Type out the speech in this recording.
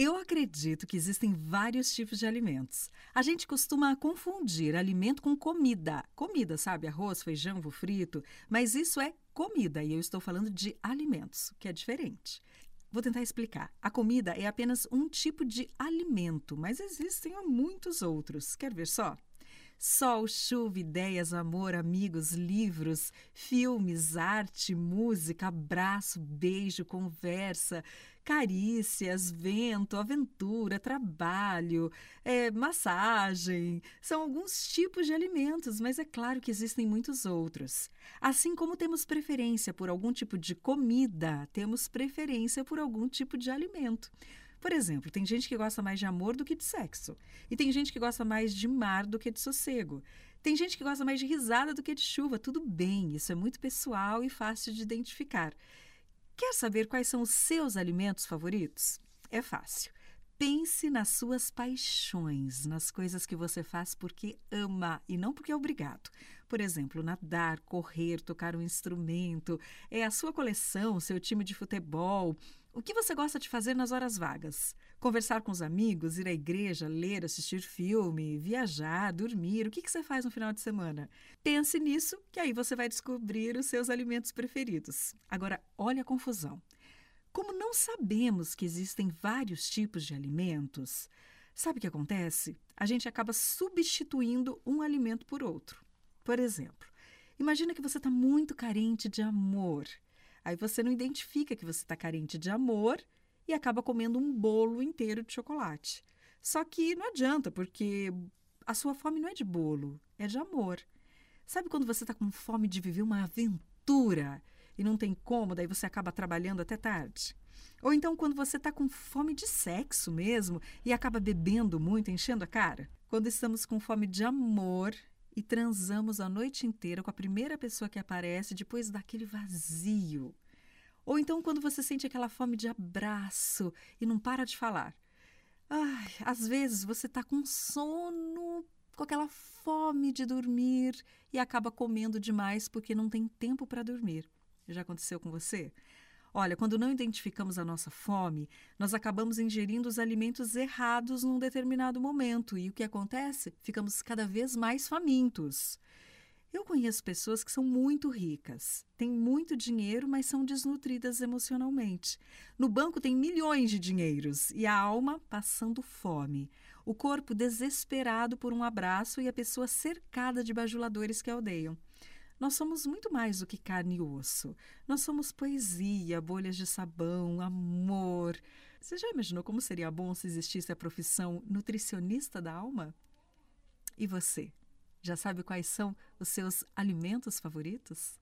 Eu acredito que existem vários tipos de alimentos. A gente costuma confundir alimento com comida. Comida, sabe? Arroz, feijão, ovo frito. Mas isso é comida e eu estou falando de alimentos, que é diferente. Vou tentar explicar. A comida é apenas um tipo de alimento, mas existem muitos outros. Quer ver só? Sol, chuva, ideias, amor, amigos, livros, filmes, arte, música, abraço, beijo, conversa, carícias, vento, aventura, trabalho, é, massagem. São alguns tipos de alimentos, mas é claro que existem muitos outros. Assim como temos preferência por algum tipo de comida, temos preferência por algum tipo de alimento. Por exemplo, tem gente que gosta mais de amor do que de sexo. E tem gente que gosta mais de mar do que de sossego. Tem gente que gosta mais de risada do que de chuva. Tudo bem, isso é muito pessoal e fácil de identificar. Quer saber quais são os seus alimentos favoritos? É fácil. Pense nas suas paixões, nas coisas que você faz porque ama e não porque é obrigado. Por exemplo, nadar, correr, tocar um instrumento, é a sua coleção, seu time de futebol. O que você gosta de fazer nas horas vagas? Conversar com os amigos, ir à igreja, ler, assistir filme, viajar, dormir. O que você faz no final de semana? Pense nisso, que aí você vai descobrir os seus alimentos preferidos. Agora, olha a confusão. Como não sabemos que existem vários tipos de alimentos, sabe o que acontece? A gente acaba substituindo um alimento por outro. Por exemplo, imagina que você está muito carente de amor. Aí você não identifica que você está carente de amor e acaba comendo um bolo inteiro de chocolate. Só que não adianta, porque a sua fome não é de bolo, é de amor. Sabe quando você está com fome de viver uma aventura e não tem como, daí você acaba trabalhando até tarde? Ou então quando você está com fome de sexo mesmo e acaba bebendo muito, enchendo a cara? Quando estamos com fome de amor e transamos a noite inteira com a primeira pessoa que aparece depois daquele vazio? Ou então quando você sente aquela fome de abraço e não para de falar? Ai, às vezes você está com sono com aquela fome de dormir e acaba comendo demais porque não tem tempo para dormir. Já aconteceu com você? Olha, quando não identificamos a nossa fome, nós acabamos ingerindo os alimentos errados num determinado momento e o que acontece? Ficamos cada vez mais famintos. Eu conheço pessoas que são muito ricas, têm muito dinheiro, mas são desnutridas emocionalmente. No banco tem milhões de dinheiros e a alma passando fome. O corpo desesperado por um abraço e a pessoa cercada de bajuladores que a odeiam. Nós somos muito mais do que carne e osso. Nós somos poesia, bolhas de sabão, amor. Você já imaginou como seria bom se existisse a profissão nutricionista da alma? E você? Já sabe quais são os seus alimentos favoritos?